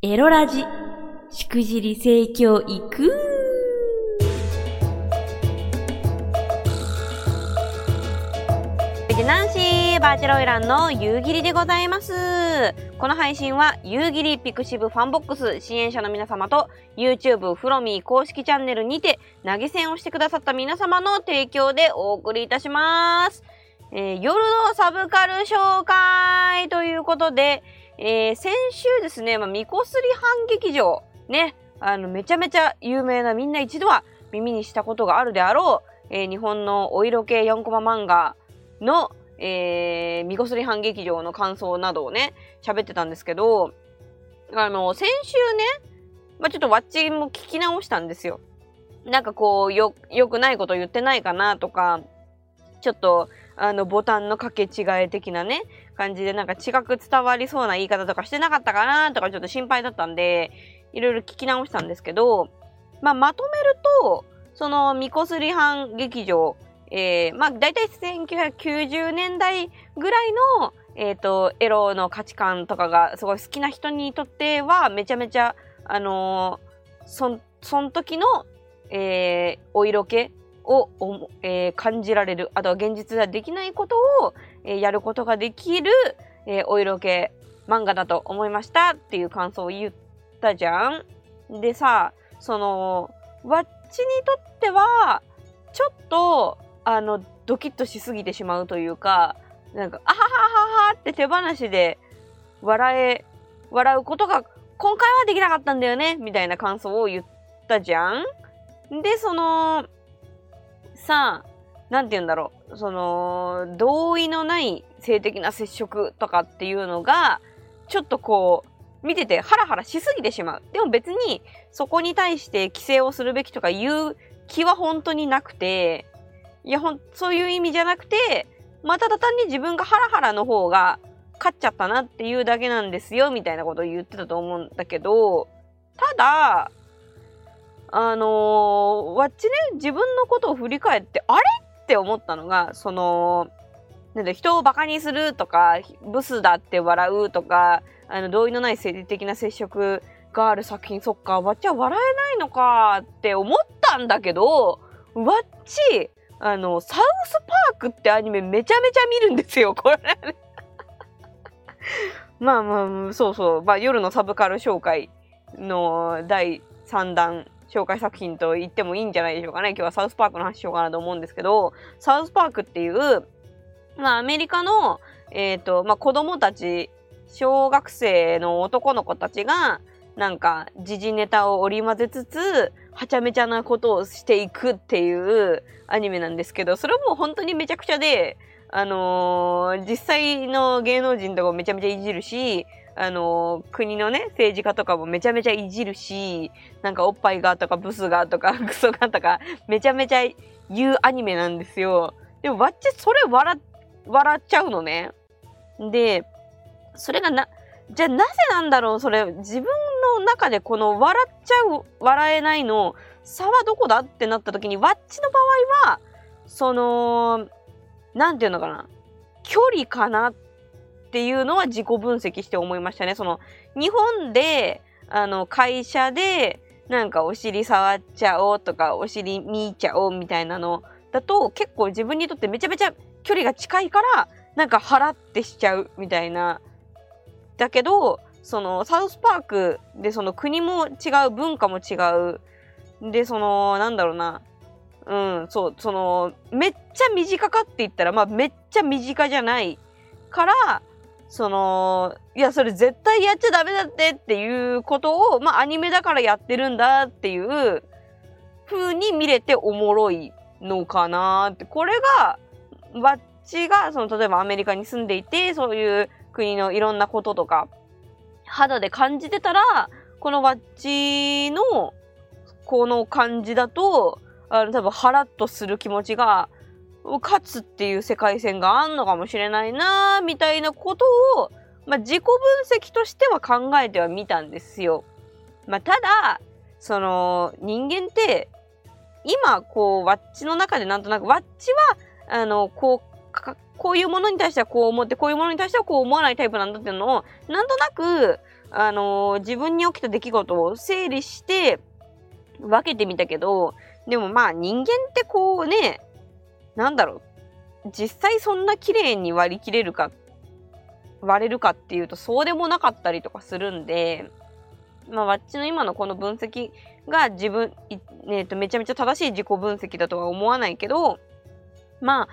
エロラジ、しくじり盛況いくナンシーバーチャロイランの夕霧でございます。この配信は夕霧ピクシブファンボックス支援者の皆様と YouTube フロミー公式チャンネルにて投げ銭をしてくださった皆様の提供でお送りいたします。えー、夜のサブカル紹介ということで、えー、先週ですね、まあ、みこすり反劇場、ね、あの、めちゃめちゃ有名なみんな一度は耳にしたことがあるであろう、えー、日本のお色系4コマ漫画の、えー、みこすり反劇場の感想などをね、喋ってたんですけど、あの、先週ね、まあ、ちょっとワッチも聞き直したんですよ。なんかこう、よ、良くないこと言ってないかなとか、ちょっと、あの、ボタンの掛け違い的なね、感じでなんか違く伝わりそうな言い方とかしてなかったかなとかちょっと心配だったんで、いろいろ聞き直したんですけど、まあ、まとめると、その、みこすり藩劇場、えー、まあ、大体1990年代ぐらいの、えっ、ー、と、エロの価値観とかがすごい好きな人にとっては、めちゃめちゃ、あのー、そ、その時の、えー、お色気を、えー、感じられる、あとは現実ではできないことを、えー、やることができる、えー、お色気漫画だと思いましたっていう感想を言ったじゃん。でさ、その、わっちにとっては、ちょっと、あの、ドキッとしすぎてしまうというか、なんか、あははははって手放しで笑え、笑うことが今回はできなかったんだよね、みたいな感想を言ったじゃん。で、その、さ、なんて言うんだろう。その、同意のない性的な接触とかっていうのが、ちょっとこう、見ててハラハラしすぎてしまう。でも別に、そこに対して規制をするべきとかいう気は本当になくて、いや、ほん、そういう意味じゃなくて、ま、ただ単に自分がハラハラの方が勝っちゃったなっていうだけなんですよ、みたいなことを言ってたと思うんだけど、ただ、あのー、わっちね、自分のことを振り返って、あれ？って思ったのが、その、なんだ、人をバカにするとか、ブスだって笑うとか、あの、同意のない生理的な接触がある作品、そっか、わっちは笑えないのかって思ったんだけど、わっち、あの、サウスパークってアニメめちゃめちゃ見るんですよ、これ。まあまあ、そうそう。まあ、夜のサブカル紹介の第3弾紹介作品と言ってもいいんじゃないでしょうかね。今日はサウスパークの話しようかなと思うんですけど、サウスパークっていう、まあアメリカの、えっ、ー、と、まあ子供たち、小学生の男の子たちが、なんか、時事ネタを織り交ぜつつ、はちゃめちゃなことをしていくっていうアニメなんですけど、それも本当にめちゃくちゃで、あのー、実際の芸能人とかめちゃめちゃいじるし、あの、国のね、政治家とかもめちゃめちゃいじるし、なんかおっぱいがとかブスがとか クソがとか、めちゃめちゃ言うアニメなんですよ。でもわっちそれ笑、笑っちゃうのね。で、それがな、じゃあなぜなんだろう？それ、自分の中でこの笑っちゃう、笑えないの、差はどこだってなった時に、わっちの場合は、その、なんていうのかな？距離かなってっていうのは自己分析して思いましたね。その日本であの会社でなんかお尻触っちゃおうとかお尻見ちゃおうみたいなのだと結構自分にとってめちゃめちゃ距離が近いからなんか払ってしちゃうみたいな。だけどそのサウスパークでその国も違う文化も違う。でそのなんだろうなうん、そう、その、めっちゃ短かって言ったら、まあ、めっちゃ短じゃないから、その、いや、それ絶対やっちゃダメだってっていうことを、まあ、アニメだからやってるんだっていう風に見れておもろいのかなって。これが、バッチが、その、例えばアメリカに住んでいて、そういう国のいろんなこととか、肌で感じてたら、このバッチの、この感じだと、あの、多分、ハラッとする気持ちが、勝つっていう世界線があんのかもしれないなみたいなことを、まあ、自己分析としては考えてはみたんですよ。まあ、ただ、その、人間って、今、こう、ワッチの中でなんとなく、ワッチは、あの、こう、こういうものに対してはこう思って、こういうものに対してはこう思わないタイプなんだっていうのを、なんとなく、あの、自分に起きた出来事を整理して分けてみたけど、でもまあ人間ってこうね、なんだろう、実際そんな綺麗に割り切れるか、割れるかっていうとそうでもなかったりとかするんで、まあ、わっちの今のこの分析が自分、えっ、と、めちゃめちゃ正しい自己分析だとは思わないけど、まあ、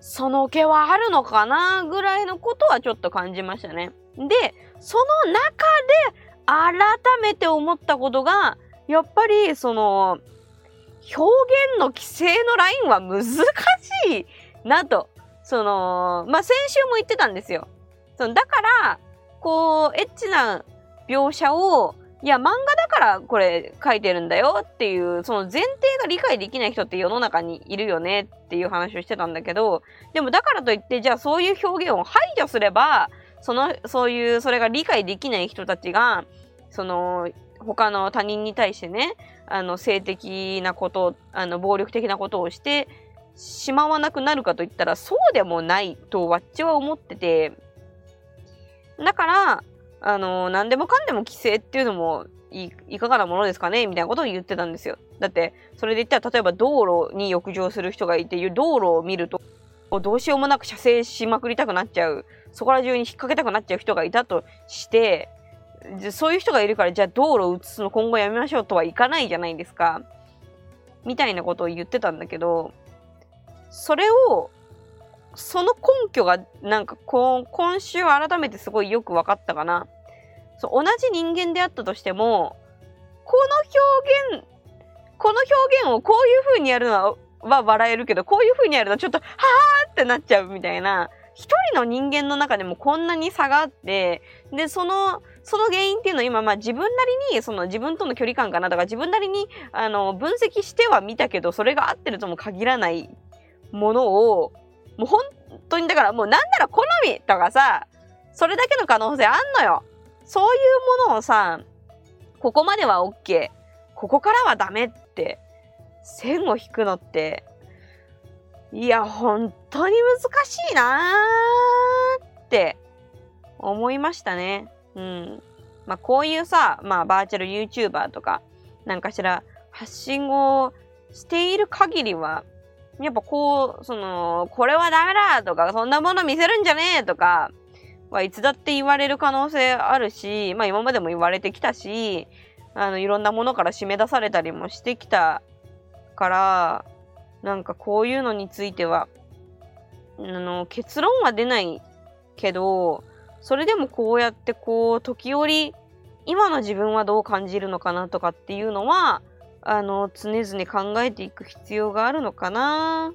その気はあるのかなぐらいのことはちょっと感じましたね。で、その中で改めて思ったことが、やっぱりその、表現の規制のラインは難しいなと。その、まあ、先週も言ってたんですよ。そのだから、こう、エッチな描写をいや、漫画だからこれ書いてるんだよっていう、その前提が理解できない人って世の中にいるよねっていう話をしてたんだけど、でもだからといって、じゃあそういう表現を排除すれば、その、そういう、それが理解できない人たちが、その、他の他人に対してね、あの、性的なこと、あの、暴力的なことをしてしまわなくなるかといったら、そうでもないと、わっちは思ってて、だから、あの、何でもかんでも規制っていうのもいかがなものですかねみたいなことを言ってたんですよ。だって、それで言ったら、例えば道路に浴場する人がいて、道路を見ると、どうしようもなく射精しまくりたくなっちゃう、そこら中に引っ掛けたくなっちゃう人がいたとして、そういう人がいるから、じゃあ道路を移すの今後やめましょうとはいかないじゃないですか。みたいなことを言ってたんだけど、それをその根拠がなんかこ今週改めてすごいよく分かったかな。そう同じ人間であったとしてもこの表現この表現をこういう風にやるのは笑えるけどこういう風にやるとちょっとはあってなっちゃうみたいな一人の人間の中でもこんなに差があってでそのその原因っていうのは今まあ自分なりにその自分との距離感かなとか自分なりにあの分析してはみたけどそれが合ってるとも限らないものをもう本当にだからもうなんなら好みとかさそれだけの可能性あんのよ。そういうものをさ、ここまでは OK、ここからはダメって線を引くのって、いや、本当に難しいなーって思いましたね。うん。まあ、こういうさ、まあ、バーチャル YouTuber とか、なんかしら発信をしている限りは、やっぱこう、その、これはダメだとか、そんなもの見せるんじゃねえとか、はいつだって言われる可能性あるし、まあ今までも言われてきたし、あの、いろんなものから締め出されたりもしてきたから、なんかこういうのについては、あの、結論は出ないけど、それでもこうやってこう、時折、今の自分はどう感じるのかなとかっていうのは、あの、常々考えていく必要があるのかな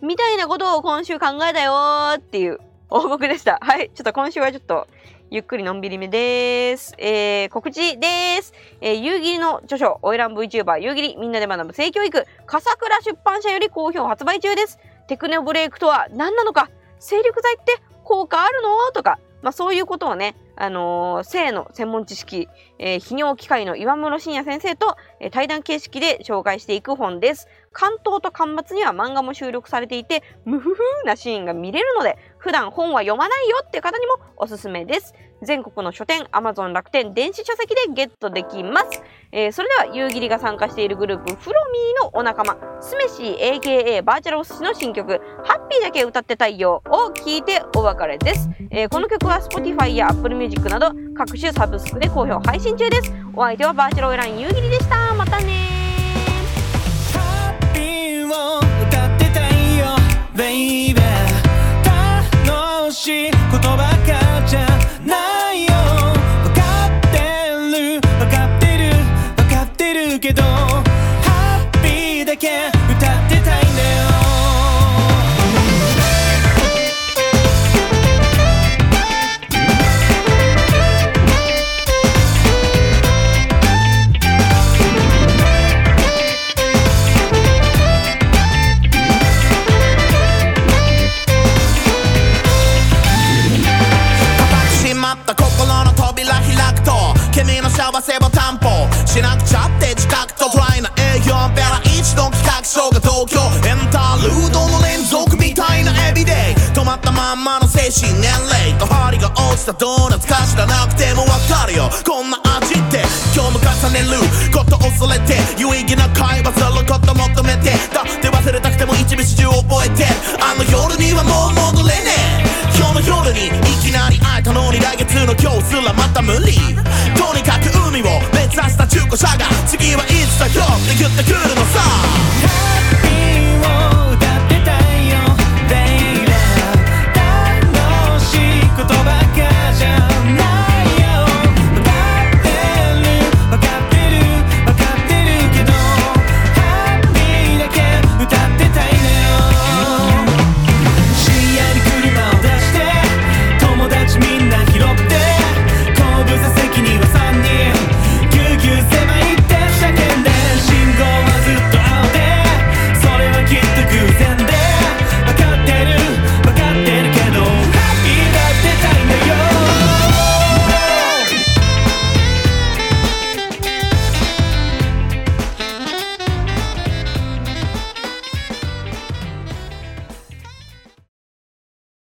みたいなことを今週考えたよーっていう報告でした。はい。ちょっと今週はちょっと、ゆっくりのんびりめです。えー、告知です。えー、夕霧の著書、オイラン VTuber 夕霧みんなで学ぶ性教育、笠倉出版社より好評発売中です。テクノブレイクとは何なのか精力剤って効果あるの？とか、まあそういうことをね、あのー、性の専門知識、えー、泌尿機械の岩室信也先生と、えー、対談形式で紹介していく本です。関東と巻末には漫画も収録されていて、無夫婦なシーンが見れるので、普段本は読まないよっていう方にもおすすめです。全国の書店、Amazon 楽天、電子書籍でゲットできます。えー、それでは、夕霧が参加しているグループ、フロミーのお仲間、スメシー AKA バーチャルお寿司の新曲、ハッピーだけ歌って太陽を聴いてお別れです。えー、この曲は Spotify や Apple Music など各種サブスクで好評配信中です。お相手はバーチャルオイラン夕霧でした。またね新年齢と針が落ちたドーナツか知らなくてもわかるよ。こんな味って今日も重ねる。こと恐れて有意義な会話